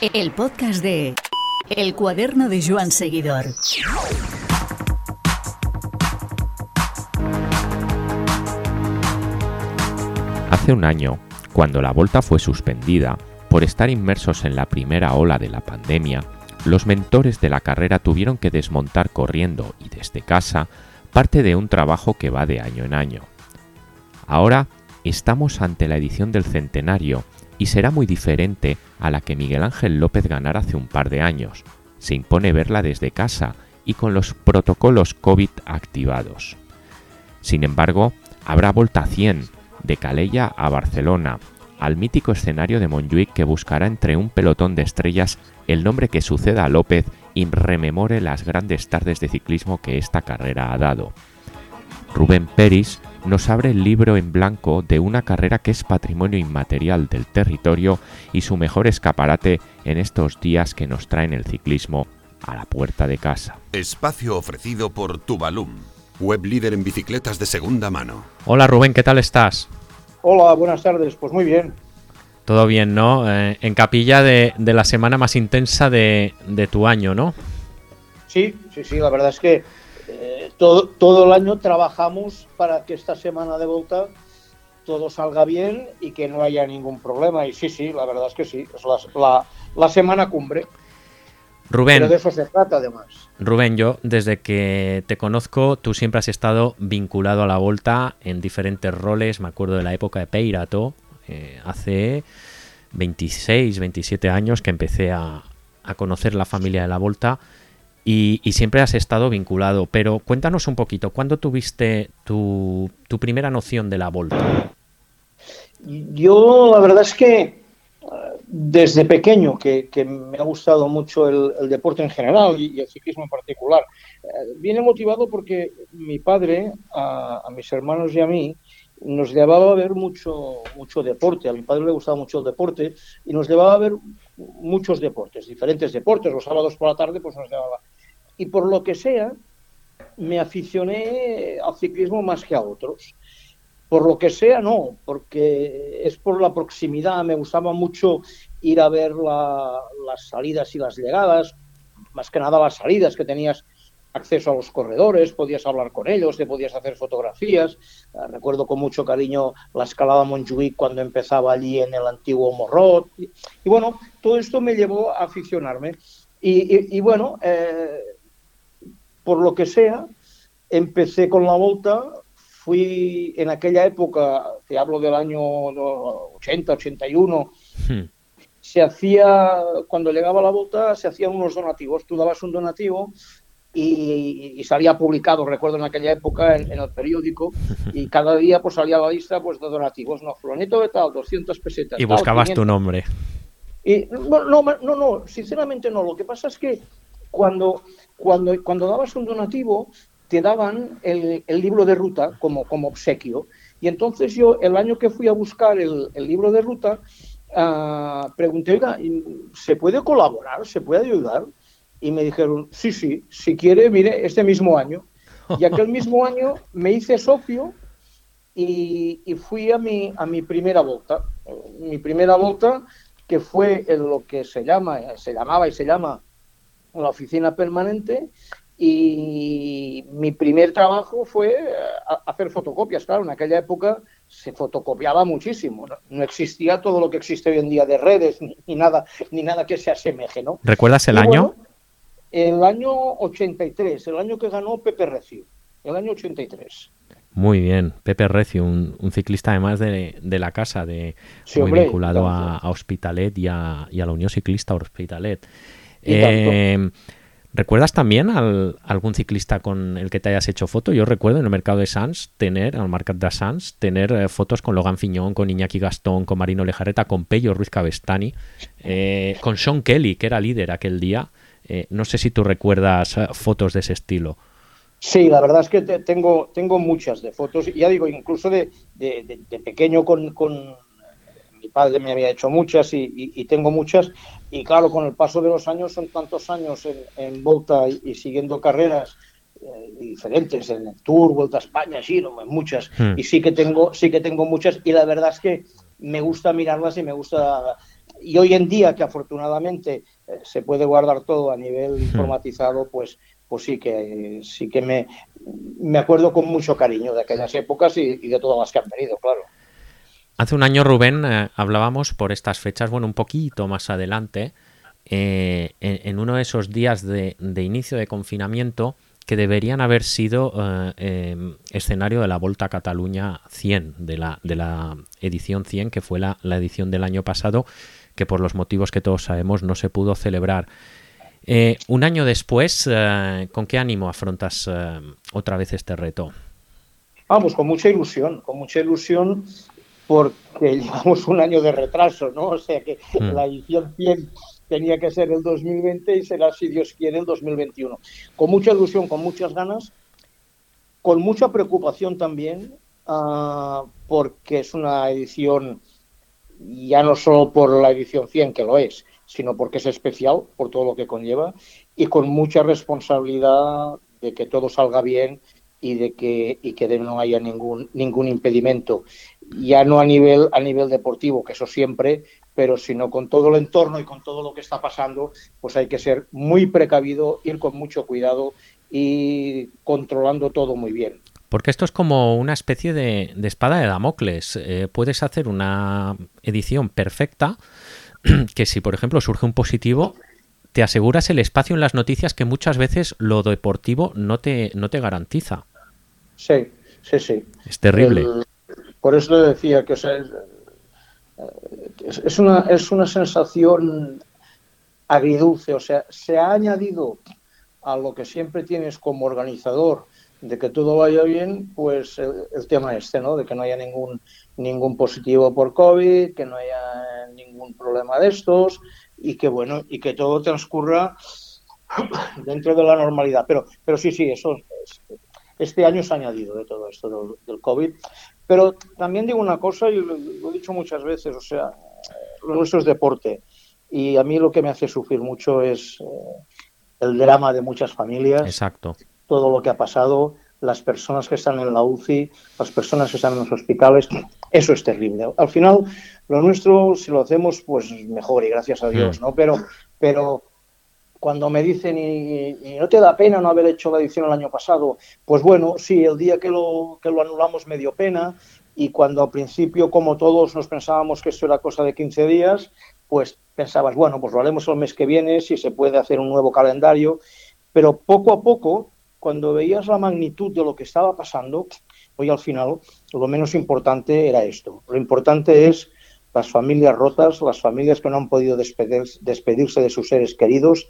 El podcast de El cuaderno de Joan Seguidor. Hace un año, cuando la Volta fue suspendida por estar inmersos en la primera ola de la pandemia, los mentores de la carrera tuvieron que desmontar corriendo y desde casa parte de un trabajo que va de año en año. Ahora estamos ante la edición del centenario y será muy diferente a la que Miguel Ángel López ganara hace un par de años. Se impone verla desde casa y con los protocolos COVID activados. Sin embargo, habrá Volta 100 de Calella a Barcelona, al mítico escenario de Montjuic que buscará entre un pelotón de estrellas el nombre que suceda a López y rememore las grandes tardes de ciclismo que esta carrera ha dado. Rubén Peris nos abre el libro en blanco de una carrera que es patrimonio inmaterial del territorio y su mejor escaparate en estos días que nos traen el ciclismo a la puerta de casa. Espacio ofrecido por Tubalum, web líder en bicicletas de segunda mano. Hola Rubén, ¿qué tal estás? Hola, buenas tardes. Pues muy bien. Todo bien, ¿no? Eh, en capilla de, la semana más intensa de, tu año, ¿no? Sí, sí, sí, la verdad es que eh, todo, todo el año trabajamos para que esta semana de vuelta todo salga bien y que no haya ningún problema. Y sí, sí, la verdad es que sí, es la, la, semana cumbre. Rubén. Pero de eso se trata además. Rubén, yo desde que te conozco, tú siempre has estado vinculado a la Volta en diferentes roles. Me acuerdo de la época de Peirato, eh, hace 26, 27 años que empecé a, a conocer la familia de la Volta y, siempre has estado vinculado. Pero cuéntanos un poquito, ¿cuándo tuviste tu, primera noción de la Volta? Yo la verdad es que eh, desde pequeño que, me ha gustado mucho el, deporte en general y, el ciclismo en particular. Eh, viene motivado porque mi padre, a, mis hermanos y a mí, nos llevaba a ver mucho, mucho deporte. A mi padre le gustaba mucho el deporte y nos llevaba a ver muchos deportes, diferentes deportes. Los sábados por la tarde pues nos llevaba y por lo que sea, me aficioné al ciclismo más que a otros. Por lo que sea, no, porque es por la proximidad. Me gustaba mucho ir a ver las salidas y las llegadas, más que nada las salidas, que tenías acceso a los corredores, podías hablar con ellos, te podías hacer fotografías. Ah, recuerdo con mucho cariño la escalada Montjuic cuando empezaba allí en el antiguo Morrot. Y, bueno, todo esto me llevó a aficionarme. Y, bueno, eh, por lo que sea, empecé con la volta, fui en aquella época, te hablo del año 80, 81, hmm. se hacía, cuando llegaba la volta, se hacían unos donativos, tú dabas un donativo y, salía publicado, recuerdo en aquella época, en, el periódico, y cada día pues salía la lista pues, de donativos, no, fulanito de tal, 200 pesetas. Y buscabas tu nombre. Y, no, no, no, no, sinceramente no, lo que pasa es que cuando, cuando, cuando dabas un donativo, te daban el, el, libro de ruta como, como obsequio. Y entonces yo, el año que fui a buscar el, el libro de ruta, uh, pregunté, oiga, ¿se puede colaborar? ¿Se puede ayudar? Y me dijeron, sí, sí, si quiere, mire, este mismo año. Y aquel mismo año me hice socio y, y fui a mi, a mi primera vuelta. Mi primera vuelta, que fue en lo que se llama, se llamaba y se llama la oficina permanente y mi primer trabajo fue eh, hacer fotocopias. Claro, en aquella época se fotocopiaba muchísimo. No, existía todo lo que existe hoy en día de redes ni, nada ni nada que se asemeje, ¿no? ¿Recuerdas el año? el año 83, el año que ganó Pepe Recio, el año 83. Muy bien, Pepe Recio, un, ciclista además de, la casa, de muy vinculado a, Hospitalet y a, y a la Unión Ciclista Hospitalet. Eh, ¿Recuerdas también al, algún ciclista con el que te hayas hecho foto? Yo recuerdo en el mercado de Sans tener, al mercado de Sans, tener eh, fotos con Logan Fiñón, con Iñaki Gastón, con Marino Lejareta, con Pello Ruiz Cabestani, eh, con Sean Kelly, que era líder aquel día. no sé si tú recuerdas fotos de ese estilo. Sí, la verdad es que tengo, tengo muchas de fotos, ya digo, incluso de, pequeño con mi padre me había hecho muchas y, tengo muchas. Y claro, con el paso de los años, son tantos años en, Volta y, siguiendo carreras eh, diferentes, en el Tour, Vuelta a España, sí, muchas. Hmm. Y sí que, tengo, sí que tengo muchas y la verdad es que me gusta mirarlas y me gusta y hoy en día que afortunadamente eh, se puede guardar todo a nivel hmm. informatizado, pues, pues sí que sí que me, me acuerdo con mucho cariño de aquellas épocas y, de todas las que han venido, claro. Hace un año, Rubén, eh, hablábamos por estas fechas, bueno, un poquito más adelante, eh, en, uno de esos días de, inicio de confinamiento que deberían haber sido em, escenario de la Volta a Cataluña 100, de la, de la edición 100, que fue la, la edición del año pasado, que por los motivos que todos sabemos no se pudo celebrar. Eh, un año después, eh, ¿con qué ánimo afrontas eh, otra vez este reto? Vamos, con mucha ilusión, con mucha ilusión porque llevamos un año de retraso, ¿no? O sea que hmm. la edición 100 tenía que ser el 2020 y será, si Dios quiere, el 2021. Con mucha ilusión, con muchas ganas, con mucha preocupación también, ah, porque es una edición ya no solo por la edición 100, que lo es, sino porque es especial por todo lo que conlleva y con mucha responsabilidad de que todo salga bien y de que y que no haya ningún ningún impedimento ya no a nivel a nivel deportivo que eso siempre pero sino con todo el entorno y con todo lo que está pasando pues hay que ser muy precavido ir con mucho cuidado y controlando todo muy bien porque esto es como una especie de, espada de Damocles. Eh, puedes hacer una edición perfecta que si, por ejemplo, surge un positivo, te aseguras el espacio en las noticias que muchas veces lo deportivo no te, no te garantiza. Sí, sí, sí. Es terrible. Por eso le decía que es, una, es una sensación agridulce. O sea, se ha añadido a lo que siempre tienes como organizador de que todo vaya bien, pues el, tema este, ¿no? De que no haya ningún ningún positivo por COVID, que no haya ningún problema de estos y que bueno y que todo transcurra dentro de la normalidad. Pero pero sí sí eso este año se ha añadido de todo esto del, COVID. Pero también digo una cosa y lo, he dicho muchas veces, o sea, lo nuestro es deporte y a mí lo que me hace sufrir mucho es eh, el drama de muchas familias. Exacto todo lo que ha pasado, las personas que están en la UCI, las personas que están en los hospitales, eso es terrible. Al final, lo nuestro, si lo hacemos, pues mejor y gracias a Dios, ¿no? Pero, pero cuando me dicen, y, no te da pena no haber hecho la edición el año pasado, pues bueno, sí, el día que lo, que lo anulamos me dio pena, y cuando al principio, como todos, nos pensábamos que esto era cosa de 15 días, pues pensabas, bueno, pues lo haremos el mes que viene, si se puede hacer un nuevo calendario, pero poco a poco cuando veías la magnitud de lo que estaba pasando, hoy al final lo menos importante era esto. Lo importante es las familias rotas, las familias que no han podido despedirse de sus seres queridos,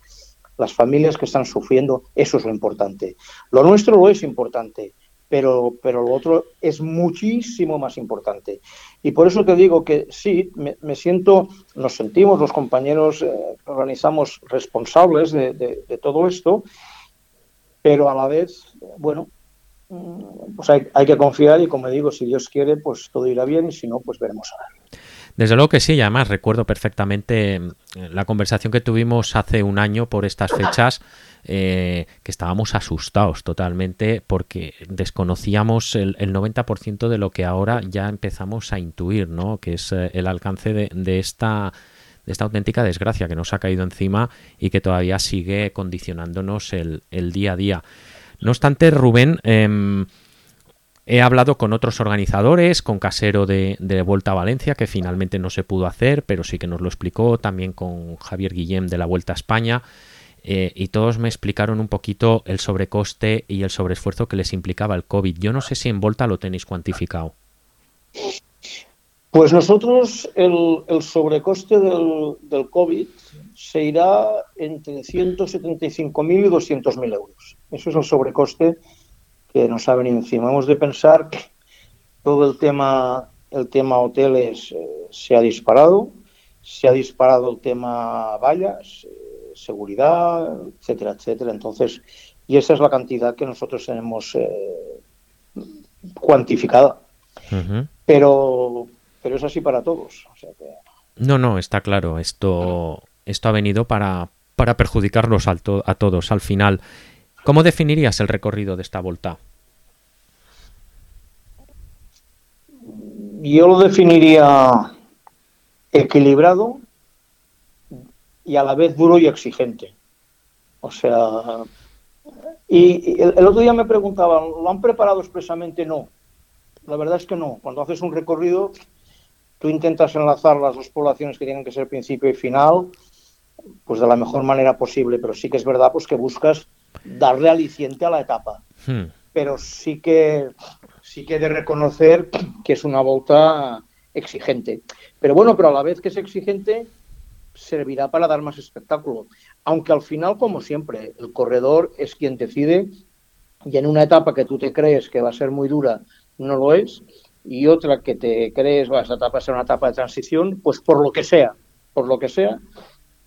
las familias que están sufriendo, eso es lo importante. Lo nuestro lo es importante, pero, pero lo otro es muchísimo más importante. Y por eso te digo que sí, me, siento, nos sentimos los compañeros eh, organizamos responsables de todo esto pero a la vez, bueno, mm, pues hay, que confiar y como digo, si Dios quiere, pues todo irá bien y si no, pues veremos a ver. Desde luego que sí, y además recuerdo perfectamente mm, la conversación que tuvimos hace un año por estas fechas, eh, que estábamos asustados totalmente porque desconocíamos el, 90% de lo que ahora ya empezamos a intuir, ¿no? que es eh, el alcance de esta auténtica desgracia que nos ha caído encima y que todavía sigue condicionándonos el, día a día. No obstante, Rubén, em, he hablado con otros organizadores, con Casero de, Vuelta a Valencia, que finalmente no se pudo hacer, pero sí que nos lo explicó, también con Javier Guillem de la Vuelta a España. Eh, y todos me explicaron un poquito el sobrecoste y el sobreesfuerzo que les implicaba el COVID. Yo no sé si en Volta lo tenéis cuantificado. Pues nosotros el, sobrecoste del, del, COVID se irá entre 175.000 y 200.000 euros. Eso es el sobrecoste que nos ha venido encima. Hemos de pensar que todo el tema, el tema hoteles eh, se ha disparado, se ha disparado el tema vallas, eh, seguridad, etcétera, etcétera. Entonces, y esa es la cantidad que nosotros tenemos eh, cuantificada. Pero pero es así para todos. No, no, está claro. Esto, esto ha venido para, para perjudicarnos a, a todos al final. ¿Cómo definirías el recorrido de esta vuelta? Yo lo definiría equilibrado, y a la vez duro y exigente. O sea, y, el, otro día me preguntaban, ¿lo han preparado expresamente? No. La verdad es que no. Cuando haces un recorrido, tú intentas enlazar las dos poblaciones que tienen que ser principio y final, pues de la mejor manera posible, pero sí que es verdad pues que buscas darle aliciente a la etapa. Hmm. Pero sí que sí que he de reconocer que es una volta exigente. Pero bueno, pero a la vez que es exigente, servirá para dar más espectáculo. Aunque al final, como siempre, el corredor es quien decide y en una etapa que tú te crees que va a ser muy dura, no lo es, y otra que te crees, va, esa etapa ser una etapa de transición, pues por lo que sea, por lo que sea,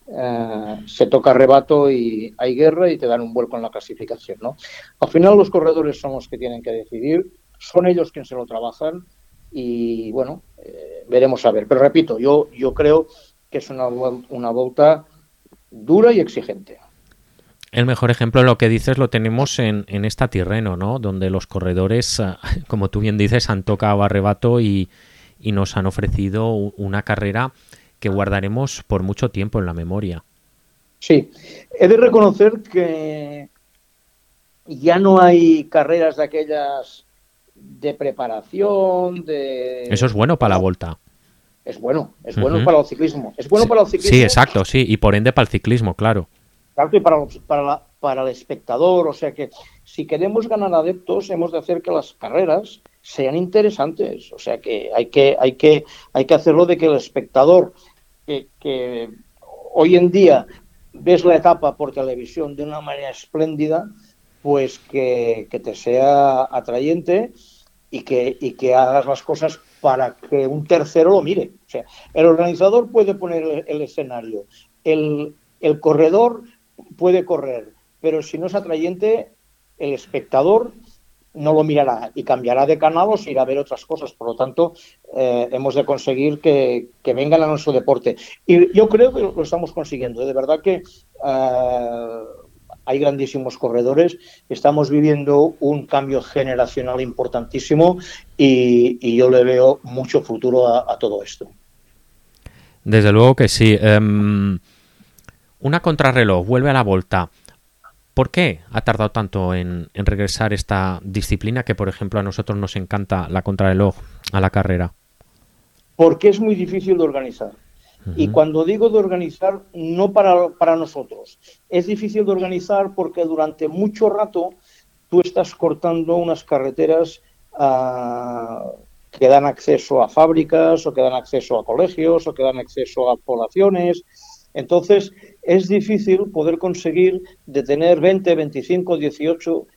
eh, se toca rebato y hay guerra y te dan un vuelco en la clasificación. ¿no? Al final los corredores son los que tienen que decidir, son ellos quienes se lo trabajan y bueno, eh, veremos a ver. Pero repito, yo, yo creo que es una, una dura y exigente. El mejor ejemplo de lo que dices lo tenemos en, en esta Tirreno, ¿no? Donde los corredores, ah, como tú bien dices, han tocado arrebato y, y nos han ofrecido una carrera que guardaremos por mucho tiempo en la memoria. Sí, he de reconocer que ya no hay carreras de aquellas de preparación, de... Eso es bueno para la vuelta es bueno, es bueno para el ciclismo. Es bueno para el ciclismo. Sí, exacto, sí, y por ende para el ciclismo, claro. Exacto, y para, para, para el espectador, o sea que si queremos ganar adeptos, hemos de hacer que las carreras sean interesantes, o sea que hay que, hay que, hay que hacerlo de que el espectador que, que hoy en día ves la etapa por televisión de una manera espléndida, pues que, que te sea atrayente y que, y que hagas las cosas para que un tercero lo mire. O sea, el organizador puede poner el, escenario, el, el, corredor puede correr, pero si no es atrayente, el espectador no lo mirará y cambiará de canal o se irá a ver otras cosas. Por lo tanto, eh, hemos de conseguir que, que, vengan a nuestro deporte. Y yo creo que lo estamos consiguiendo. De verdad que eh, hay grandísimos corredores, estamos viviendo un cambio generacional importantísimo y, yo le veo mucho futuro a, todo esto. Desde luego que sí. Em, una contrarreloj, vuelve a la vuelta. ¿Por qué ha tardado tanto en, en, regresar esta disciplina que, por ejemplo, a nosotros nos encanta la contrarreloj a la carrera? Porque es muy difícil de organizar. Y cuando digo de organizar, no para, para nosotros. Es difícil de organizar porque durante mucho rato tú estás cortando unas carreteras ah, que dan acceso a fábricas o que dan acceso a colegios o que dan acceso a poblaciones. Entonces, es difícil poder conseguir de tener 20, 25, 18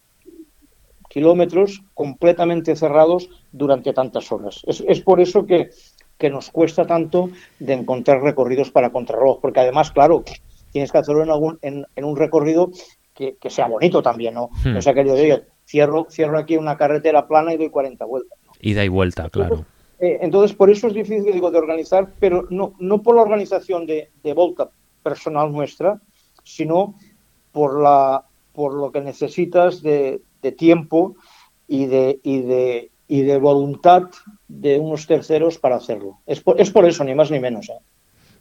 kilómetros completamente cerrados durante tantas horas. Es, es por eso que que nos cuesta tanto de encontrar recorridos para contrarreloj, porque además, claro, tienes que hacerlo en, algún, en, un recorrido que, sea bonito también, ¿no? Hmm. O sea que yo digo, cierro, cierro aquí una carretera plana y doy 40 vueltas. Ida y vuelta, claro. Eh, entonces, por eso es difícil, digo, de organizar, pero no, no por la organización de, de volta personal nuestra, sino por, la, por lo que necesitas de, de tiempo y de, y de, y de voluntad de unos terceros para hacerlo. Es por, es por eso, ni más ni menos. ¿eh?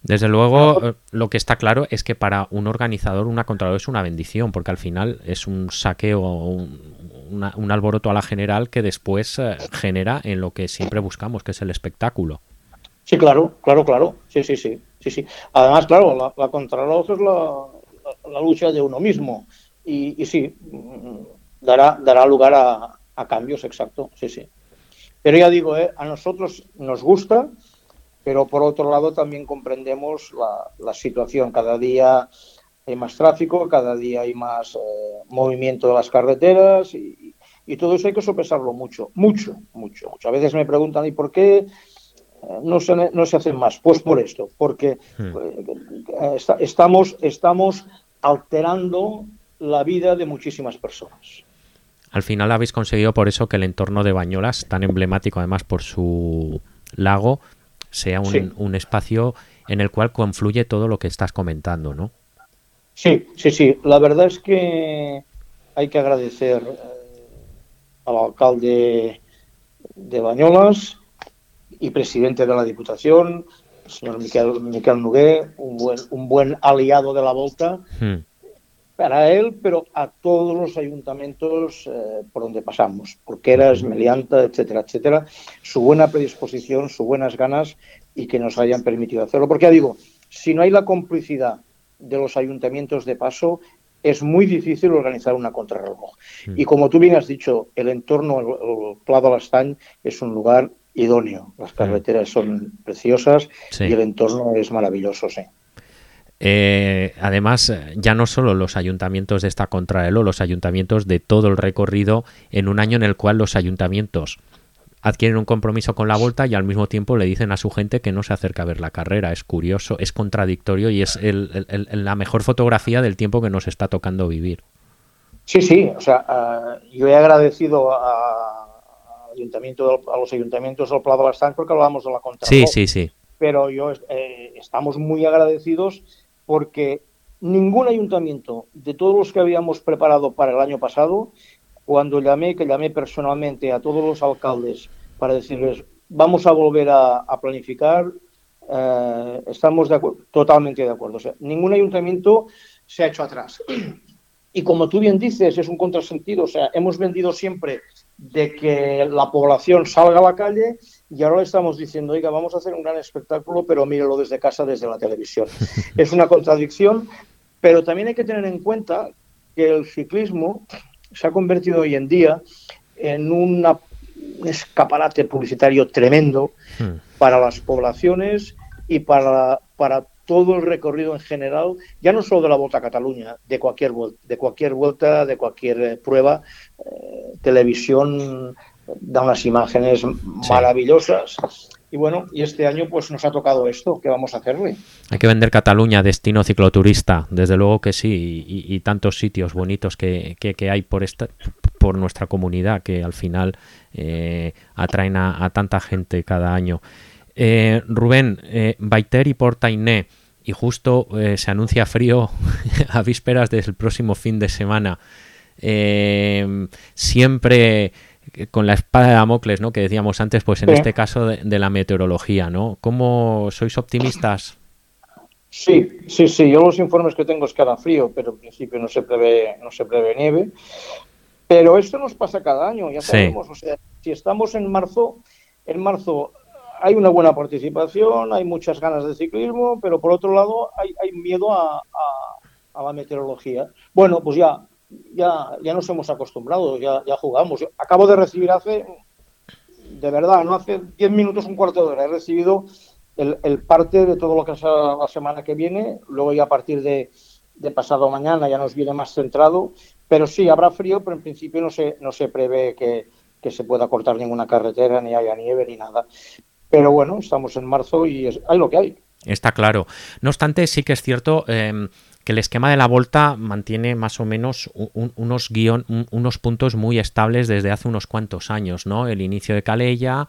Desde luego, eh, lo que está claro es que para un organizador una contrarreloj es una bendición, porque al final es un saqueo, un, un alboroto a la general que después eh, genera en lo que siempre buscamos, que es el espectáculo. Sí, claro, claro, claro. Sí, sí, sí. sí, sí. Además, claro, la, la contrarreloj es la, lucha de uno mismo. Y, y sí, mm, dará, dará lugar a, cambios, exacto, sí, sí. Pero ya digo, ¿eh? a nosotros nos gusta, pero por otro lado también comprendemos la, situación. Cada día hay más tráfico, cada día hay más eh, movimiento de las carreteras y, todo eso hay que sopesarlo mucho, mucho, mucho, mucho. A veces me preguntan, ¿y por qué no se, no se hacen más? Pues por esto, porque hmm. estamos, estamos alterando la vida de muchísimas personas. Al final habéis conseguido por eso que el entorno de Bañolas, tan emblemático además por su lago, sea un, espacio en el cual confluye todo lo que estás comentando, ¿no? Sí, sí, sí. La verdad es que hay que agradecer eh, al alcalde de Bañolas y presidente de la Diputación señor Miquel, Miquel un buen, un buen aliado de la Volta, Hmm. para él, pero a todos los ayuntamientos eh, por donde pasamos, Porqueras, Melianta, etcétera, etcétera, su buena predisposición, sus buenas ganas y que nos hayan permitido hacerlo. Porque ya digo, si no hay la complicidad de los ayuntamientos de paso, es muy difícil organizar una contrarreloj. Mm. Y como tú bien has dicho, el entorno, el, el Pla de l'Estany es un lugar idóneo. Las carreteras son preciosas Sí. y el entorno es maravilloso, sí. Eh, además, ya no solo los ayuntamientos de esta contrarreloj, los ayuntamientos de todo el recorrido en un año en el cual los ayuntamientos adquieren un compromiso con la vuelta y al mismo tiempo le dicen a su gente que no se acerca a ver la carrera. Es curioso, es contradictorio y es el- el- el- la mejor fotografía del tiempo que nos está tocando vivir. Sí, sí, o sea, ah, yo he agradecido a, ayuntamiento a los ayuntamientos del Pla de porque hablábamos de la Sí, contrarreloj. sí, sí. pero yo eh, estamos muy agradecidos porque ningún ayuntamiento de todos los que habíamos preparado para el año pasado, cuando llamé, que llamé personalmente a todos los alcaldes para decirles vamos a volver a, a planificar, eh, estamos de totalmente de acuerdo. O sea, ningún ayuntamiento se ha hecho atrás. Y como tú bien dices, es un contrasentido. O sea, hemos vendido siempre de que la población salga a la calle y ahora le estamos diciendo, oiga, vamos a hacer un gran espectáculo, pero mírelo desde casa, desde la televisión. es una contradicción, pero también hay que tener en cuenta que el ciclismo se ha convertido hoy en día en una- un escaparate publicitario tremendo Hmm. para las poblaciones y para, para todo el recorrido en general, ya no solo de la Vuelta a Cataluña, de cualquier, de cualquier vuelta, de cualquier eh, prueba, eh, televisión da unas imágenes maravillosas. Y bueno, y este año pues nos ha tocado esto, ¿qué vamos a hacerle? Hay que vender Cataluña, destino cicloturista, desde luego que sí, y, y tantos sitios bonitos que, que- que hay por esta, por nuestra comunidad que al final eh, atraen a, a tanta gente cada año. Eh, Rubén, eh, Baiter y Portainé, y justo eh, se anuncia frío a vísperas del próximo fin de semana. Eh, siempre con la espada de Damocles, ¿no? Que decíamos antes, pues en Sí. este caso de, de la meteorología, ¿no? ¿Cómo sois optimistas? Sí, sí, sí. Yo los informes que tengo es que hará frío, pero en principio no se prevé, no se prevé nieve. Pero esto nos pasa cada año, ya Sí. sabemos. O sea, si estamos en marzo, en marzo hay una buena participación, hay muchas ganas de ciclismo, pero por otro lado hay, miedo a, la meteorología. Bueno, pues ya, ya, ya nos hemos acostumbrado, ya, ya jugamos. Acabo de recibir hace, de verdad, no hace 10 minutos, un cuarto de hora, he recibido el, el parte de todo lo que será la semana que viene, luego ya a partir de, de pasado mañana ya nos viene más centrado, pero sí, habrá frío, pero en principio no se, no se prevé que, que se pueda cortar ninguna carretera, ni haya nieve, ni nada. Pero bueno, estamos en marzo y es, hay lo que hay. Está claro. No obstante, sí que es cierto eh, que el esquema de la Volta mantiene más o menos un- un- unos, unos puntos muy estables desde hace unos cuantos años, ¿no? El inicio de Calella,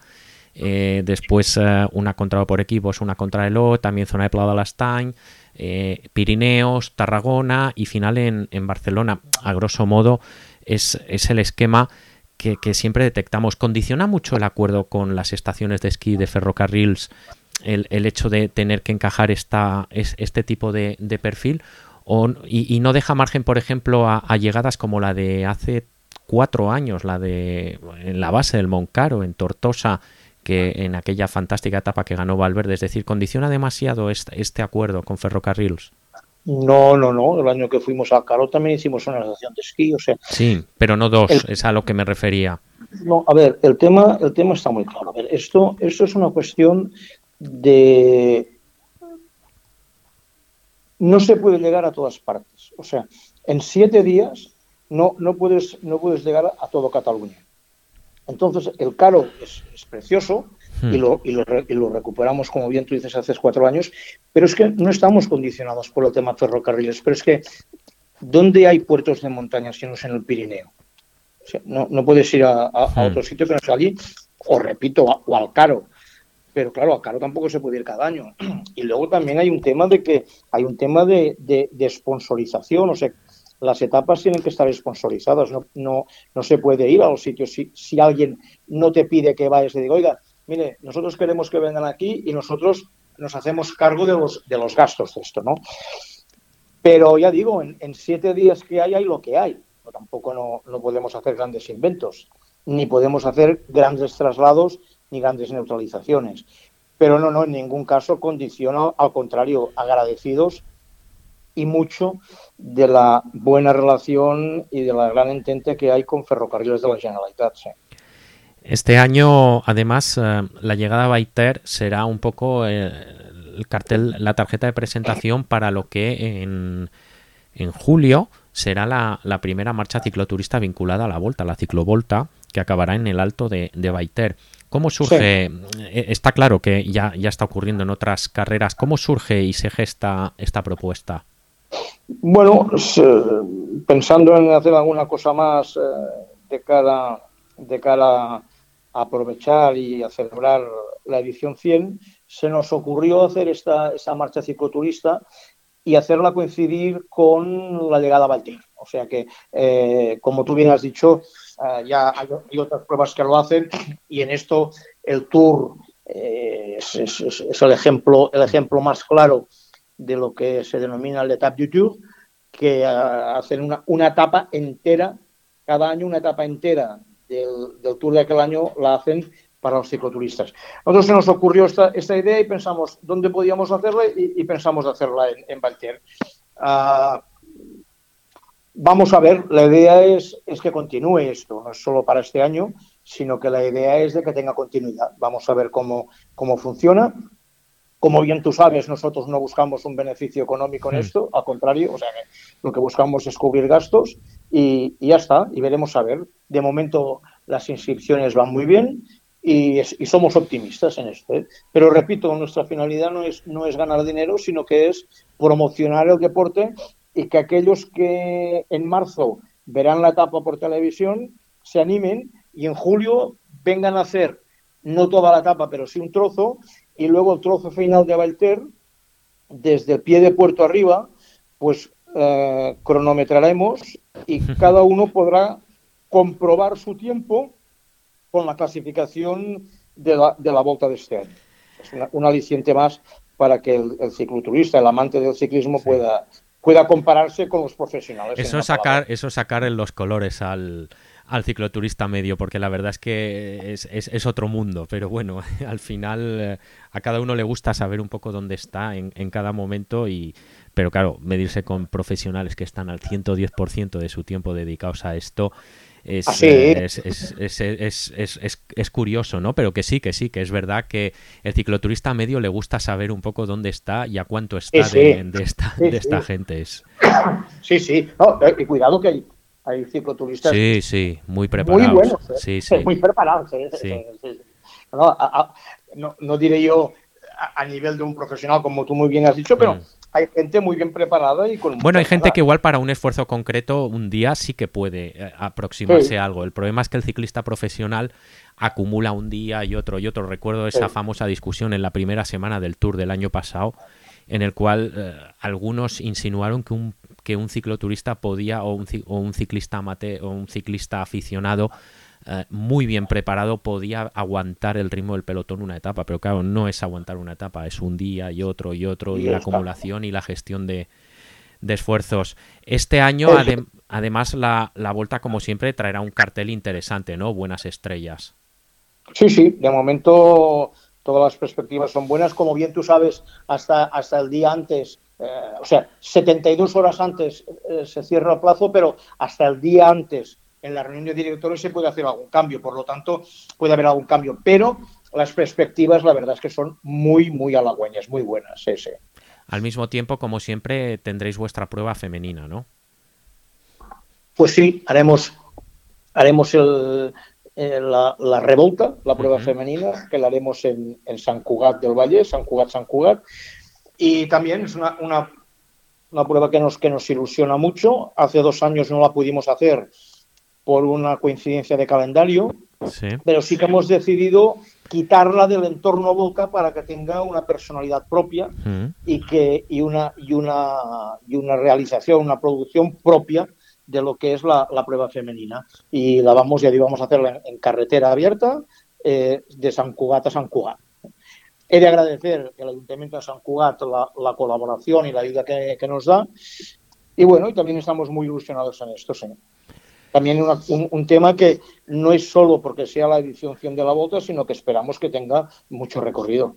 eh, después eh, una contra por equipos, una contra el O, también zona de Pla de l'Estany, eh, Pirineos, Tarragona y final en, en Barcelona. A grosso modo es, es el esquema que, siempre detectamos. Condiciona mucho el acuerdo con las estaciones de esquí de ferrocarriles el, el hecho de tener que encajar esta, es- este tipo de, de perfil o, y, no deja margen, por ejemplo, a, a llegadas como la de hace cuatro años, la de en la base del Moncaro, en Tortosa, que en aquella fantástica etapa que ganó Valverde, es decir, condiciona demasiado este, este acuerdo con ferrocarriles. No, no, no. El año que fuimos a Caro también hicimos una estación de esquí. O sea, Sí, pero no dos, El- es a lo que me refería. no, a ver, el tema, el tema está muy claro. A ver, esto, esto es una cuestión de no se puede llegar a todas partes. O sea, en siete días no, no, puedes, no puedes llegar a todo Cataluña. Entonces, el caro es, es precioso y, lo, y, lo, y lo recuperamos, como bien tú dices, hace cuatro años, pero es que no estamos condicionados por el tema ferrocarriles. Pero es que, ¿dónde hay puertos de montaña si no es en el Pirineo? O sea, no, no puedes ir a, a- a Hmm. otro sitio que no sea allí, o repito, a- o al caro. Pero claro, a caro tampoco se puede ir cada año. Y luego también hay un tema de que hay un tema de, de, de sponsorización, o sea, las etapas tienen que estar sponsorizadas, no, no, no se puede ir a los sitios si, si alguien no te pide que vayas y diga, oiga, mire, nosotros queremos que vengan aquí y nosotros nos hacemos cargo de los, de los gastos de esto, ¿no? Pero ya digo, en, siete días que hay, hay lo que hay. tampoco no, no podemos hacer grandes inventos, ni podemos hacer grandes traslados, ni grandes neutralizaciones. Pero no, no, en ningún caso condiciona, al contrario, agradecidos y mucho de la buena relación y de la gran entente que hay con ferrocarriles de la Generalitat. Este año, además, eh, la llegada a Baiter será un poco eh, el cartel, la tarjeta de presentación para lo que en, en julio será la, la, primera marcha cicloturista vinculada a la Volta, la ciclovolta, que acabará en el alto de, de Baiter. ¿Cómo surge? Eh, está claro que ya, ya está ocurriendo en otras carreras. ¿Cómo surge y se gesta esta propuesta? Bueno, pensando en hacer alguna cosa más de cara de cara aprovechar y a celebrar la edición 100, se nos ocurrió hacer esta, marcha cicloturista y hacerla coincidir con la llegada a Baltir. O sea que, eh, como tú bien has dicho, ya hay, otras pruebas que lo hacen y en esto el Tour es, es, el, ejemplo, el ejemplo más claro de lo que se denomina el etapa YouTube, que hacen una, una etapa entera, cada año una etapa entera del, del, tour de aquel año la hacen para los cicloturistas. Nosotros se nos ocurrió esta, esta idea y pensamos dónde podíamos hacerla y, pensamos hacerla en, en ah, vamos a ver, la idea es, es que continúe esto, no es solo para este año, sino que la idea es de que tenga continuidad. Vamos a ver cómo, cómo funciona. Como bien tú sabes, nosotros no buscamos un beneficio económico en esto, al contrario, o sea, lo que buscamos es cubrir gastos y, ya está, y veremos a ver. De momento las inscripciones van muy bien y, somos optimistas en esto. ¿eh? Pero repito, nuestra finalidad no es, no es ganar dinero, sino que es promocionar el deporte y que aquellos que en marzo verán la etapa por televisión se animen y en julio vengan a hacer no toda la etapa, pero sí un trozo, y luego el trozo final de Valter, desde el pie de puerto arriba, pues eh, cronometraremos y cada uno podrá comprobar su tiempo con la clasificación de la, de la volta de este año. Es un aliciente más para que el, el, cicloturista, el amante del ciclismo, pueda, pueda compararse con los profesionales. Eso sacar, eso sacar en los colores al, al cicloturista medio, porque la verdad es que es, es, otro mundo, pero bueno, al final eh, a cada uno le gusta saber un poco dónde está en, en cada momento y, pero claro, medirse con profesionales que están al 110% de su tiempo dedicados a esto es, es, es, curioso, ¿no? Pero que sí, que sí, que es verdad que el cicloturista medio le gusta saber un poco dónde está y a cuánto está de, esta, de esta gente. Sí, sí. No, y cuidado que hay hay cicloturistas sí, sí, muy preparados. Muy buenos, ¿eh? sí, sí. muy preparados. ¿eh? No, no, diré yo a, nivel de un profesional, como tú muy bien has dicho, pero mm. Hay gente muy bien preparada y con... Bueno, hay gente que igual para un esfuerzo concreto un día sí que puede eh, aproximarse a algo. El problema es que el ciclista profesional acumula un día y otro y otro. Recuerdo esa famosa discusión en la primera semana del Tour del año pasado en el cual algunos insinuaron que un que un cicloturista podía, o un, o un ciclista amate, o un ciclista aficionado, eh, muy bien preparado podía aguantar el ritmo del pelotón una etapa, pero claro, no es aguantar una etapa, es un día y otro y otro, y, la acumulación y la gestión de, de esfuerzos. Este año, además, la, la, vuelta, como siempre, traerá un cartel interesante, ¿no? Buenas estrellas. Sí, sí, de momento todas las perspectivas son buenas. Como bien tú sabes, hasta, hasta el día antes eh, o sea, 72 horas antes eh, se cierra el plazo, pero hasta el día antes en la reunión de directores se puede hacer algún cambio, por lo tanto puede haber algún cambio, pero las perspectivas la verdad es que son muy, muy halagüeñas, muy buenas. Sí, Al mismo tiempo, como siempre, tendréis vuestra prueba femenina, ¿no? Pues sí, haremos, haremos el, eh, la, revolta, la prueba femenina, que la haremos en, en San Cugat del Valle, San Cugat, San Cugat, y también es una, una, una, prueba que nos, que nos ilusiona mucho. Hace dos años no la pudimos hacer por una coincidencia de calendario, pero sí que hemos decidido quitarla del entorno Boca para que tenga una personalidad propia y que y una y una y una realización, una producción propia de lo que es la, la prueba femenina y la vamos ya vamos a hacerla en, carretera abierta eh, de San Cugat a San Cugat. he de agradecer al Ayuntamiento de San Cugat la, colaboración y la ayuda que, nos da. Y bueno, y también estamos muy ilusionados en esto, señor. También un, tema que no es solo porque sea la edición 100 de la Volta, sino que esperamos que tenga mucho recorrido.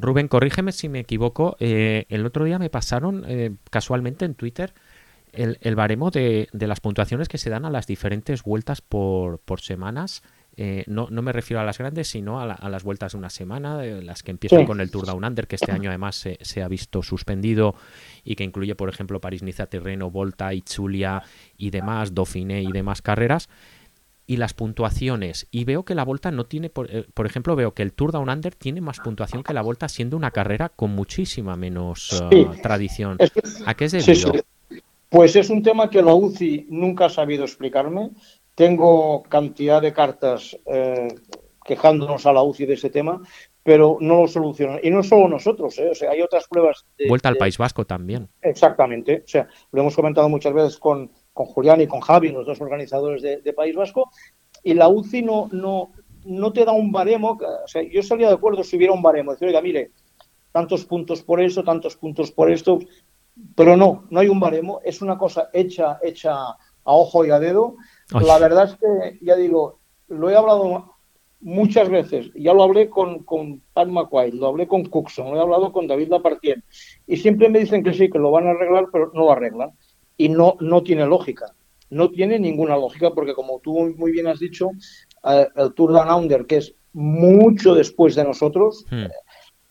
Rubén, corrígeme si me equivoco. Eh, el otro día me pasaron eh, casualmente en Twitter el, baremo de, las puntuaciones que se dan a las diferentes vueltas por, por semanas. Eh, no, no, me refiero a las grandes, sino a, las vueltas de una semana, las que empiezan con el Tour Down Under, que este año además se, se, ha visto suspendido y que incluye, por ejemplo, París-Niza, Terreno, Volta, Itzulia y demás, Dauphiné y demás carreras. Y las puntuaciones. Y veo que la Volta no tiene, por, eh, por, ejemplo, veo que el Tour Down Under tiene más puntuación que la Volta, siendo una carrera con muchísima menos eh, tradición. ¿A qué es debido? Pues es un tema que la UCI nunca ha sabido explicarme. Tengo cantidad de cartas eh, quejándonos a la UCI de ese tema, pero no lo solucionan. Y no solo nosotros, ¿eh? o sea, hay otras pruebas. Vuelta al País Vasco también. Exactamente. O sea, lo hemos comentado muchas veces con, con Julián y con Javi, los dos organizadores de, País Vasco, y la UCI no, no, no te da un baremo. O sea, yo estaría de acuerdo si hubiera un baremo. Decir, oiga, mire, tantos puntos por eso, tantos puntos por esto. Pero no, no hay un baremo, es una cosa hecha, hecha a ojo y a dedo. La verdad es que, ya digo, lo he hablado muchas veces, ya lo hablé con, con Pat McQuaid, lo hablé con Cookson, lo he hablado con David Lapartien, y siempre me dicen que sí, que lo van a arreglar, pero no lo arreglan. Y no, no tiene lógica, no tiene ninguna lógica, porque como tú muy bien has dicho, eh, el Tour Down Under, que es mucho después de nosotros, hmm.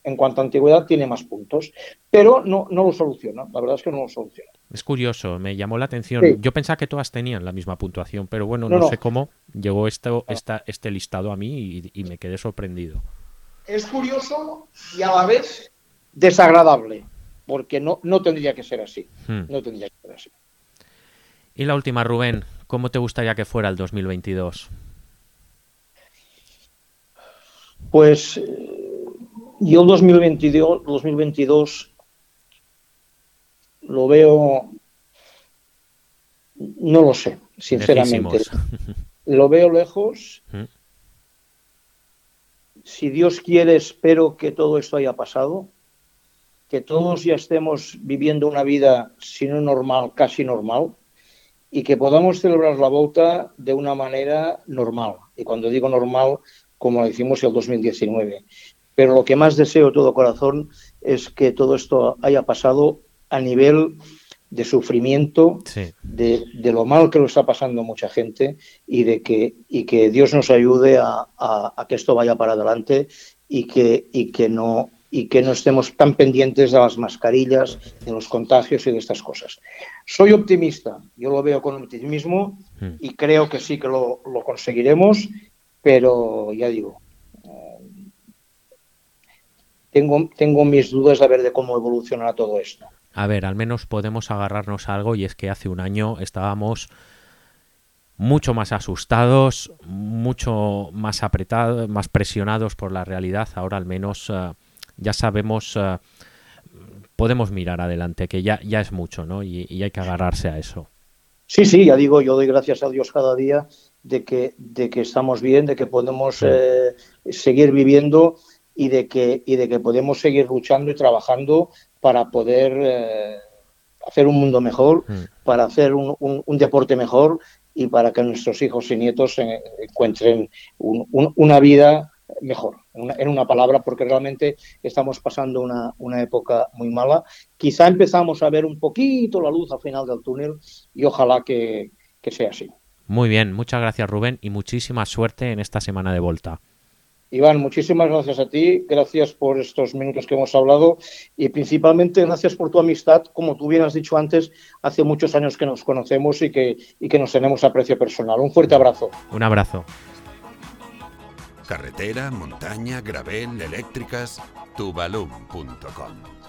en cuanto a antigüedad tiene más puntos, pero no, no lo soluciona, la verdad es que no lo soluciona. Es curioso, me llamó la atención. Yo pensaba que todas tenían la misma puntuación, pero bueno, no, sé cómo llegó esto, esta, este listado a mí y, me quedé sorprendido. Es curioso y a la vez desagradable, porque no, no tendría que ser así. Hmm. No tendría que ser así. Y la última, Rubén, ¿cómo te gustaría que fuera el 2022? Pues yo el 2022, 2022 lo veo, no lo sé, sinceramente. Lo veo lejos. ¿Mm? Si Dios quiere, espero que todo esto haya pasado, que todos ya estemos viviendo una vida, si no normal, casi normal, y que podamos celebrar la volta de una manera normal. Y cuando digo normal, como lo hicimos el 2019 pero lo que más deseo de todo corazón es que todo esto haya pasado a nivel de sufrimiento, de, lo mal que lo está pasando mucha gente y de que, y que Dios nos ayude a, que esto vaya para adelante y que, y que no y que no estemos tan pendientes de las mascarillas, de los contagios y de estas cosas. Soy optimista, yo lo veo con optimismo hmm. y creo que sí que lo, lo conseguiremos, pero ya digo, tengo, tengo mis dudas a ver de cómo evolucionará todo esto. A ver, al menos podemos agarrarnos a algo y es que hace un año estábamos mucho más asustados, mucho más apretados, más presionados por la realidad. Ahora al menos eh, ya sabemos, eh, podemos mirar adelante, que ya, ya es mucho, ¿no? Y, hay que agarrarse a eso. Sí, sí, ya digo, yo doy gracias a Dios cada día de que, de que estamos bien, de que podemos eh, seguir viviendo y de que, y de que podemos seguir luchando y trabajando para poder eh, hacer un mundo mejor, mm. para hacer un, un, deporte mejor y para que nuestros hijos y nietos encuentren una vida mejor, en una, palabra, porque realmente estamos pasando una, una, época muy mala. Quizá empezamos a ver un poquito la luz al final del túnel y ojalá que, que sea así. Muy bien, muchas gracias Rubén y muchísima suerte en esta semana de vuelta. Iván, muchísimas gracias a ti, gracias por estos minutos que hemos hablado y principalmente gracias por tu amistad, como tú bien has dicho antes, hace muchos años que nos conocemos y que, y que nos tenemos aprecio personal. Un fuerte abrazo. Un abrazo. Carretera, montaña, gravel, eléctricas, tubalum.com